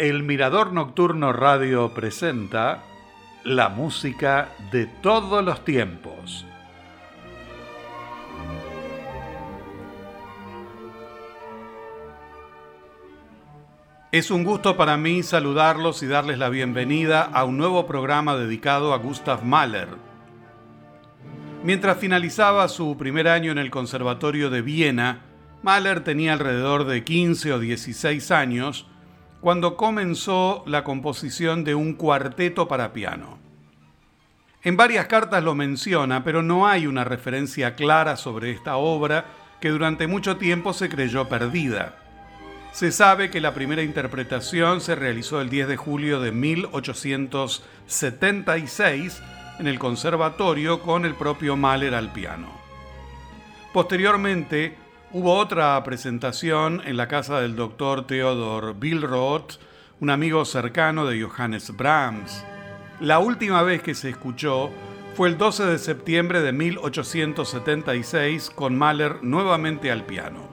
El Mirador Nocturno Radio presenta la música de todos los tiempos. Es un gusto para mí saludarlos y darles la bienvenida a un nuevo programa dedicado a Gustav Mahler. Mientras finalizaba su primer año en el Conservatorio de Viena, Mahler tenía alrededor de 15 o 16 años cuando comenzó la composición de un cuarteto para piano. En varias cartas lo menciona, pero no hay una referencia clara sobre esta obra que durante mucho tiempo se creyó perdida. Se sabe que la primera interpretación se realizó el 10 de julio de 1876 en el conservatorio con el propio Mahler al piano. Posteriormente, Hubo otra presentación en la casa del doctor Theodor Billroth, un amigo cercano de Johannes Brahms. La última vez que se escuchó fue el 12 de septiembre de 1876 con Mahler nuevamente al piano.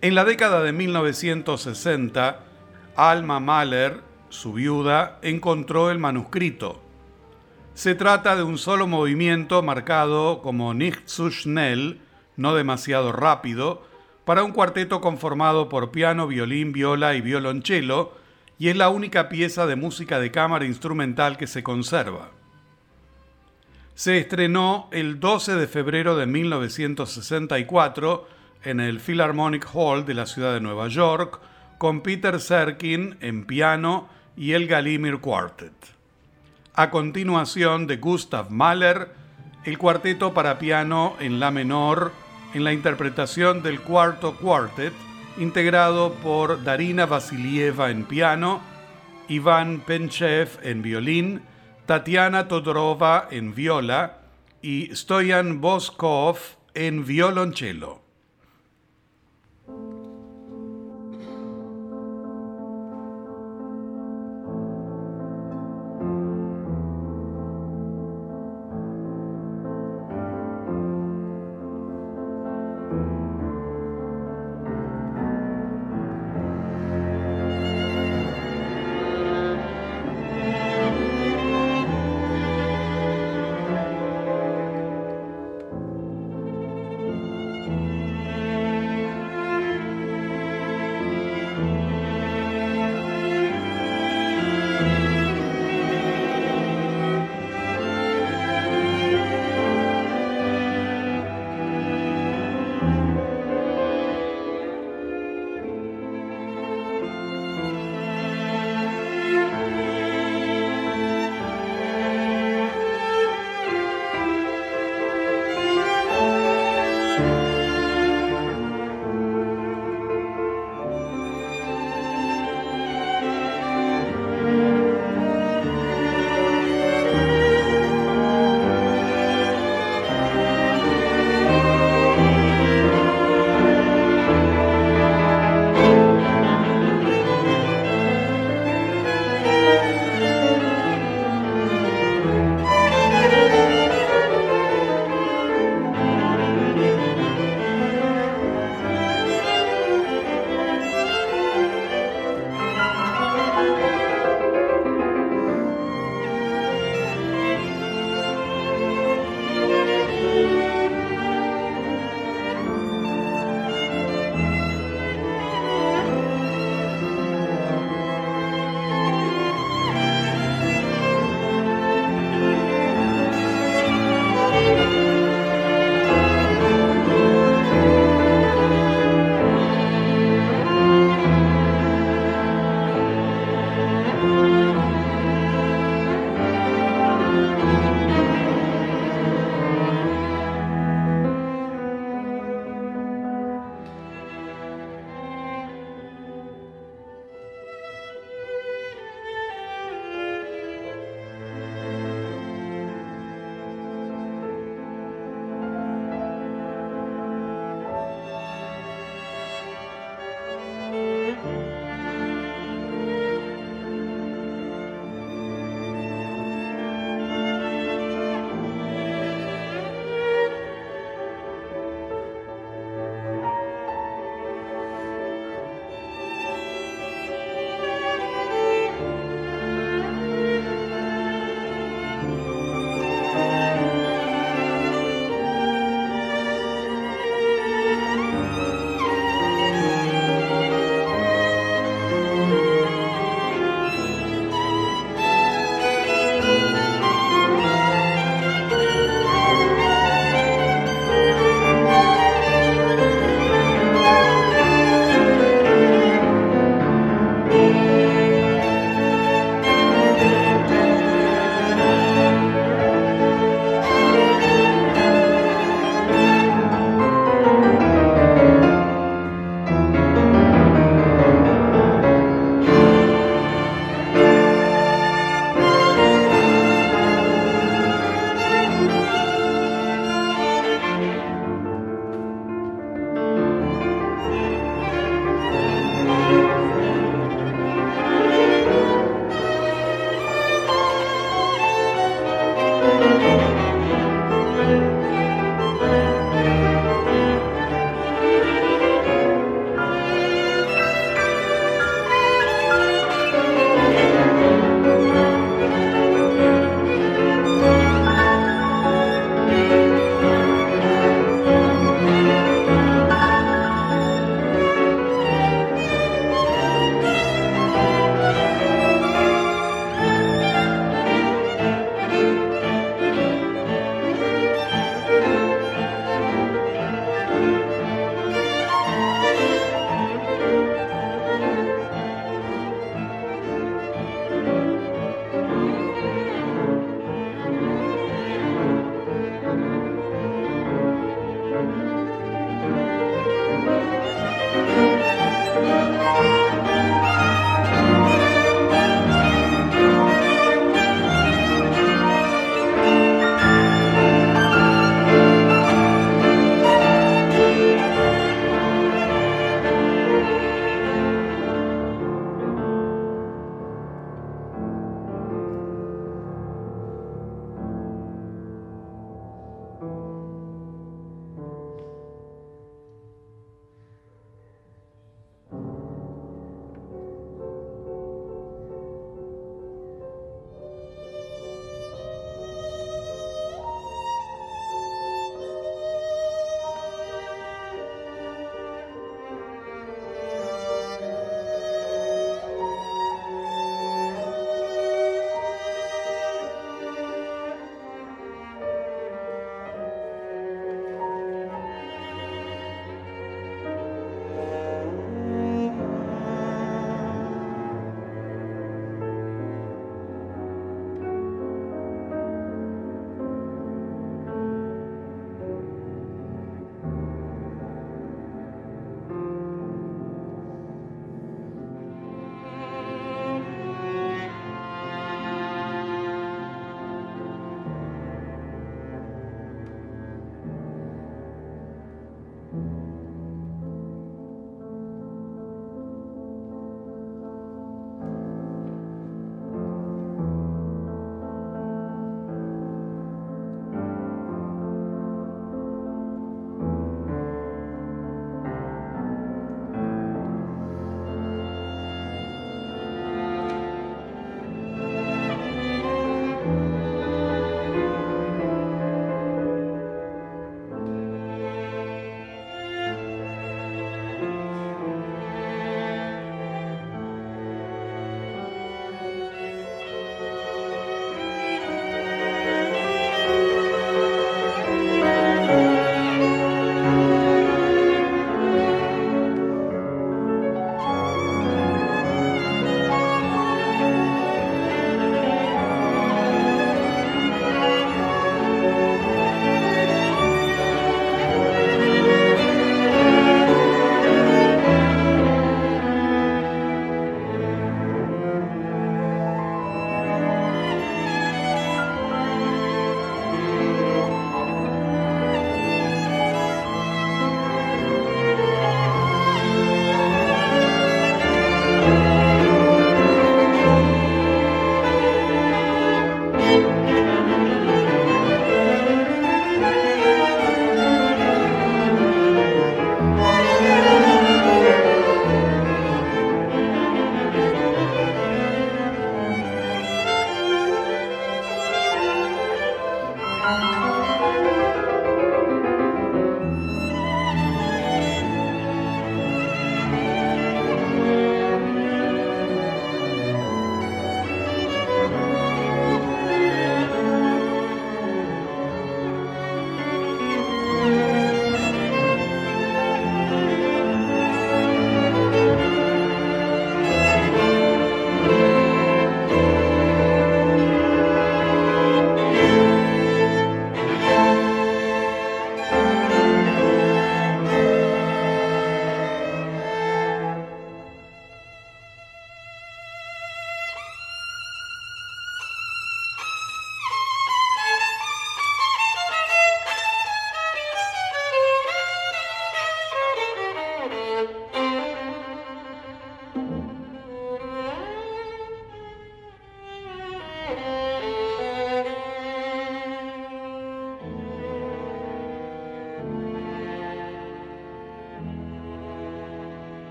En la década de 1960, Alma Mahler, su viuda, encontró el manuscrito. Se trata de un solo movimiento marcado como nicht zu schnell, no demasiado rápido, para un cuarteto conformado por piano, violín, viola y violonchelo, y es la única pieza de música de cámara instrumental que se conserva. Se estrenó el 12 de febrero de 1964 en el Philharmonic Hall de la ciudad de Nueva York, con Peter Serkin en piano y el Galimir Quartet. A continuación de Gustav Mahler, el cuarteto para piano en la menor en la interpretación del cuarto quartet, integrado por Darina Vasilieva en piano, Iván Penchev en violín, Tatiana Todorova en viola y Stoyan Boskov en violonchelo.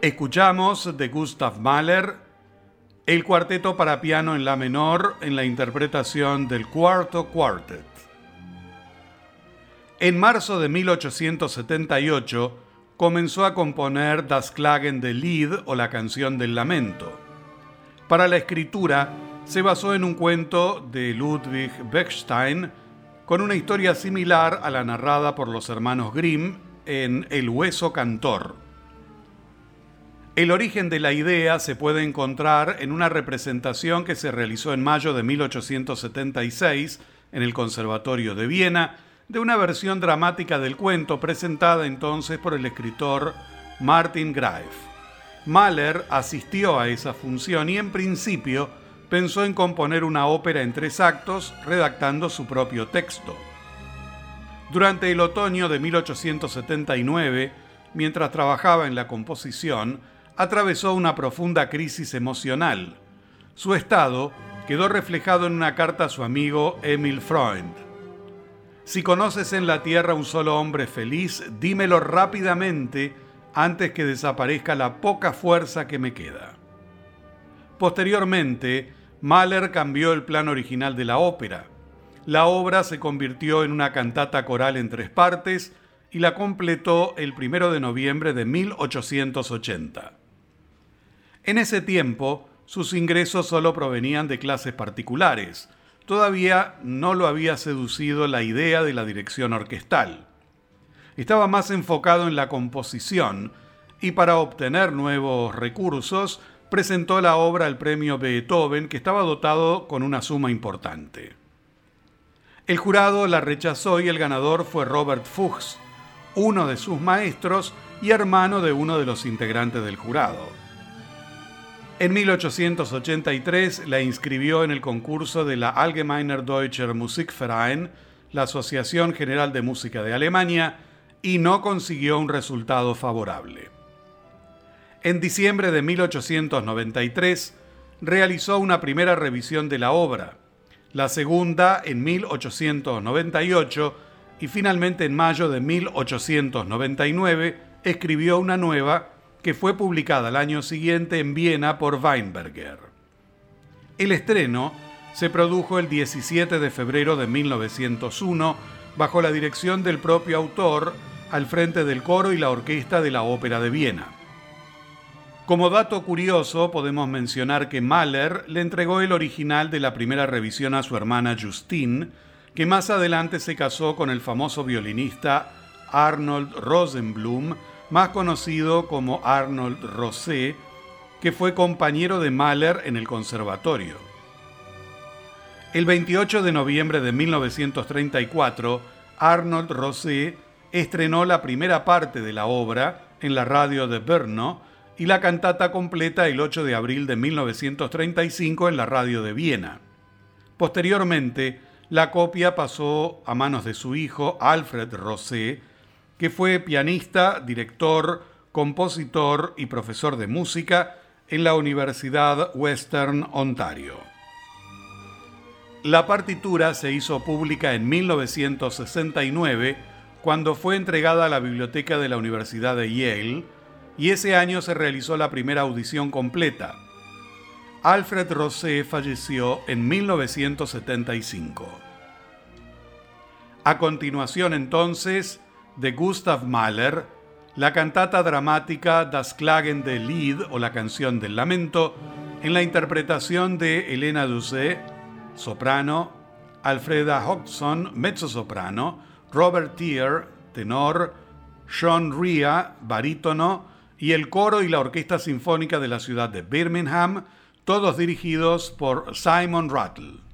Escuchamos de Gustav Mahler el cuarteto para piano en la menor en la interpretación del cuarto quartet. En marzo de 1878 comenzó a componer Das Klagen del Lied o la canción del lamento. Para la escritura se basó en un cuento de Ludwig Bechstein con una historia similar a la narrada por los hermanos Grimm en El hueso cantor. El origen de la idea se puede encontrar en una representación que se realizó en mayo de 1876 en el Conservatorio de Viena de una versión dramática del cuento presentada entonces por el escritor Martin Greif. Mahler asistió a esa función y en principio pensó en componer una ópera en tres actos redactando su propio texto. Durante el otoño de 1879, mientras trabajaba en la composición, atravesó una profunda crisis emocional. Su estado quedó reflejado en una carta a su amigo Emil Freund. Si conoces en la tierra un solo hombre feliz, dímelo rápidamente antes que desaparezca la poca fuerza que me queda. Posteriormente, Mahler cambió el plan original de la ópera. La obra se convirtió en una cantata coral en tres partes y la completó el 1 de noviembre de 1880. En ese tiempo, sus ingresos solo provenían de clases particulares. Todavía no lo había seducido la idea de la dirección orquestal. Estaba más enfocado en la composición y para obtener nuevos recursos presentó la obra al premio Beethoven que estaba dotado con una suma importante. El jurado la rechazó y el ganador fue Robert Fuchs, uno de sus maestros y hermano de uno de los integrantes del jurado. En 1883 la inscribió en el concurso de la Allgemeiner Deutscher Musikverein, la Asociación General de Música de Alemania, y no consiguió un resultado favorable. En diciembre de 1893 realizó una primera revisión de la obra, la segunda en 1898 y finalmente en mayo de 1899 escribió una nueva fue publicada al año siguiente en Viena por Weinberger. El estreno se produjo el 17 de febrero de 1901 bajo la dirección del propio autor al frente del coro y la orquesta de la Ópera de Viena. Como dato curioso, podemos mencionar que Mahler le entregó el original de la primera revisión a su hermana Justine, que más adelante se casó con el famoso violinista Arnold Rosenblum, más conocido como Arnold Rosé, que fue compañero de Mahler en el conservatorio. El 28 de noviembre de 1934, Arnold Rosé estrenó la primera parte de la obra en la radio de Brno y la cantata completa el 8 de abril de 1935 en la radio de Viena. Posteriormente, la copia pasó a manos de su hijo Alfred Rosé, que fue pianista, director, compositor y profesor de música en la Universidad Western Ontario. La partitura se hizo pública en 1969 cuando fue entregada a la biblioteca de la Universidad de Yale y ese año se realizó la primera audición completa. Alfred Rosé falleció en 1975. A continuación entonces, de Gustav Mahler, la cantata dramática Das Klagen del Lied o la canción del lamento, en la interpretación de Elena Duse, soprano, Alfreda Hodgson, mezzosoprano, Robert Tier, tenor, Sean Ria, barítono, y el coro y la orquesta sinfónica de la ciudad de Birmingham, todos dirigidos por Simon Rattle.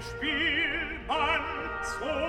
Spielmann zu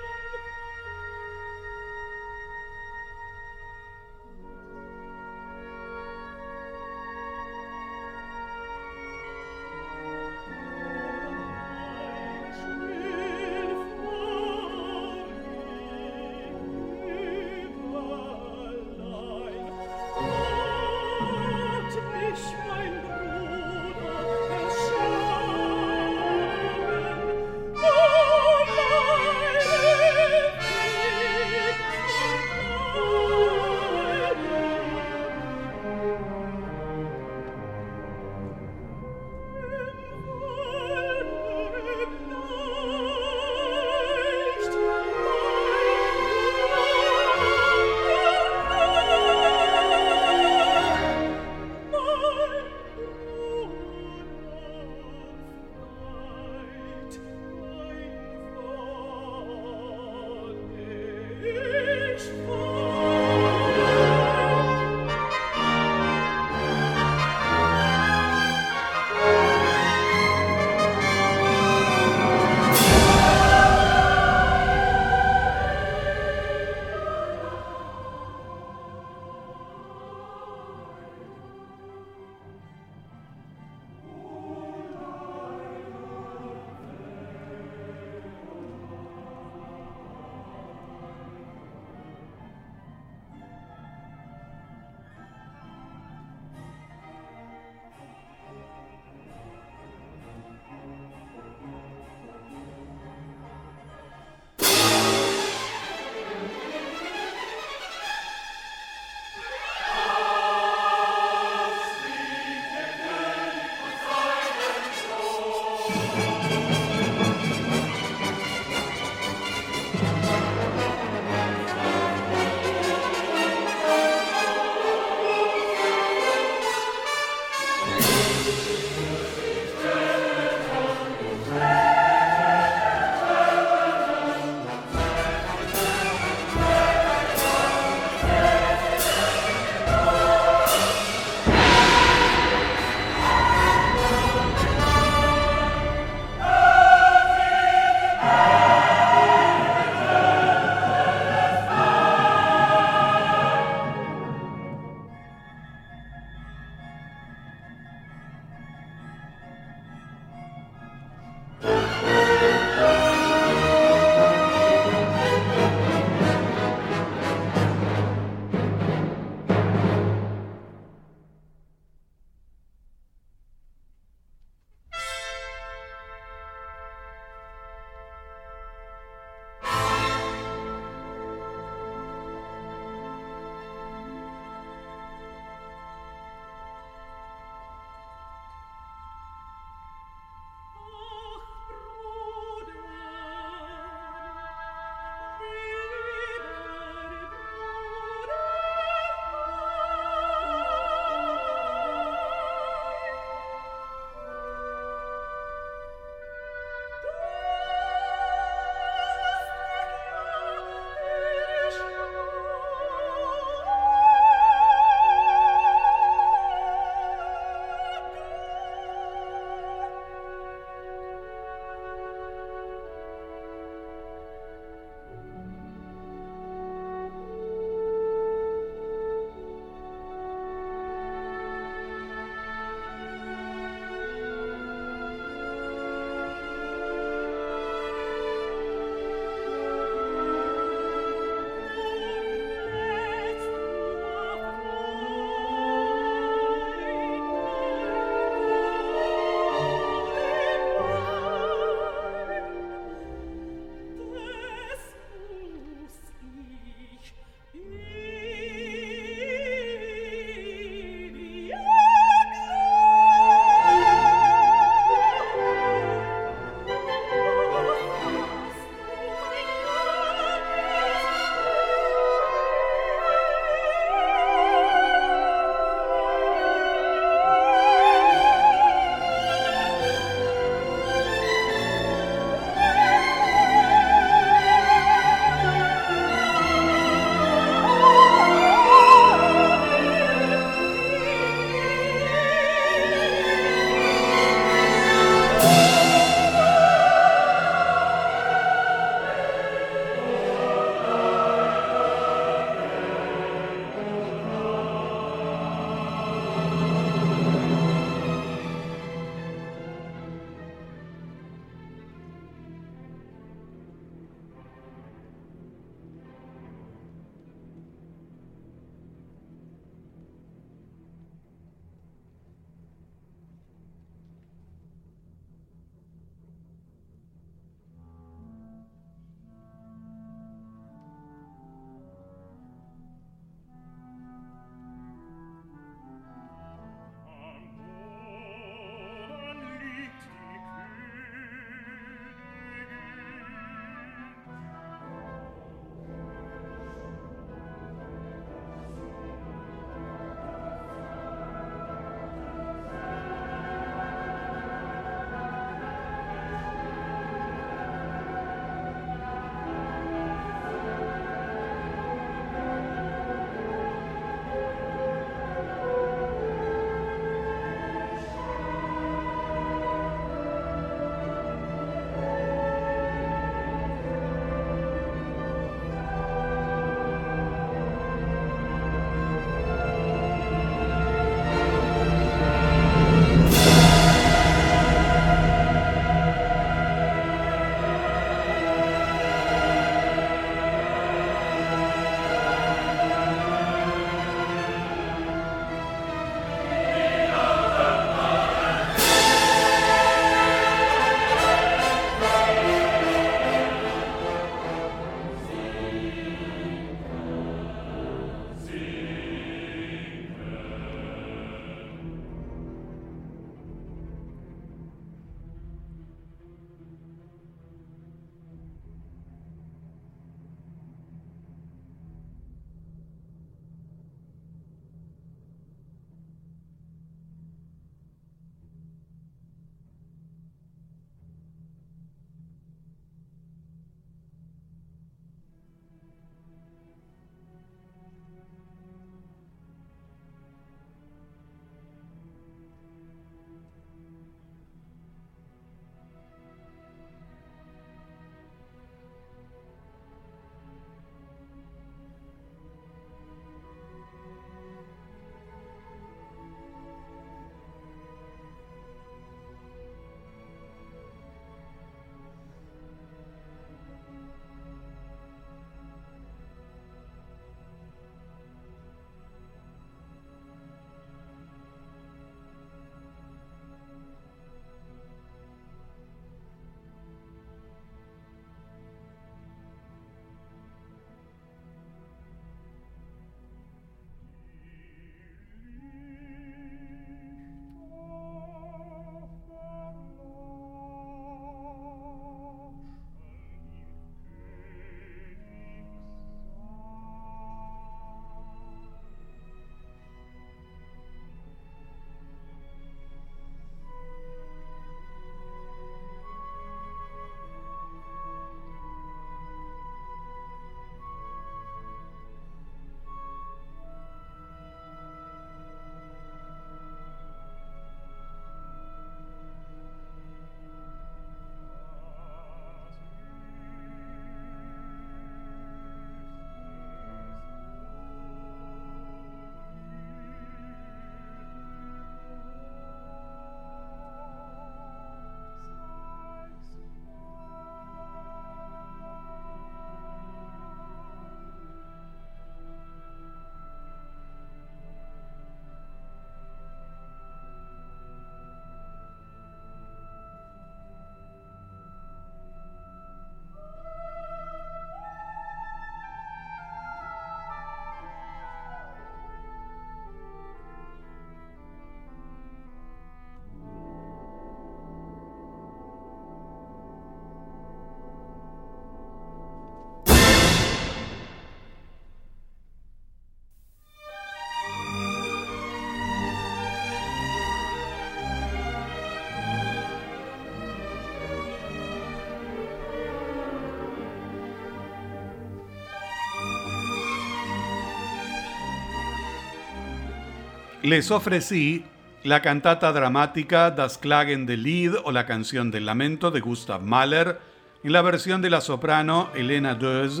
les ofrecí la cantata dramática Das Klagen del Lied o la canción del lamento de Gustav Mahler en la versión de la soprano Elena Döz,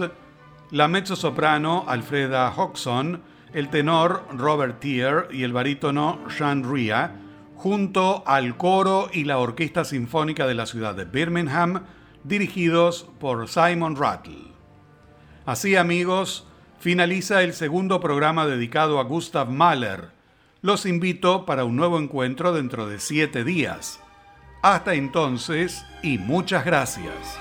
la mezzosoprano Alfreda Hodgson, el tenor Robert Tier y el barítono Jean Ria, junto al coro y la Orquesta Sinfónica de la ciudad de Birmingham, dirigidos por Simon Rattle. Así amigos, finaliza el segundo programa dedicado a Gustav Mahler. Los invito para un nuevo encuentro dentro de siete días. Hasta entonces y muchas gracias.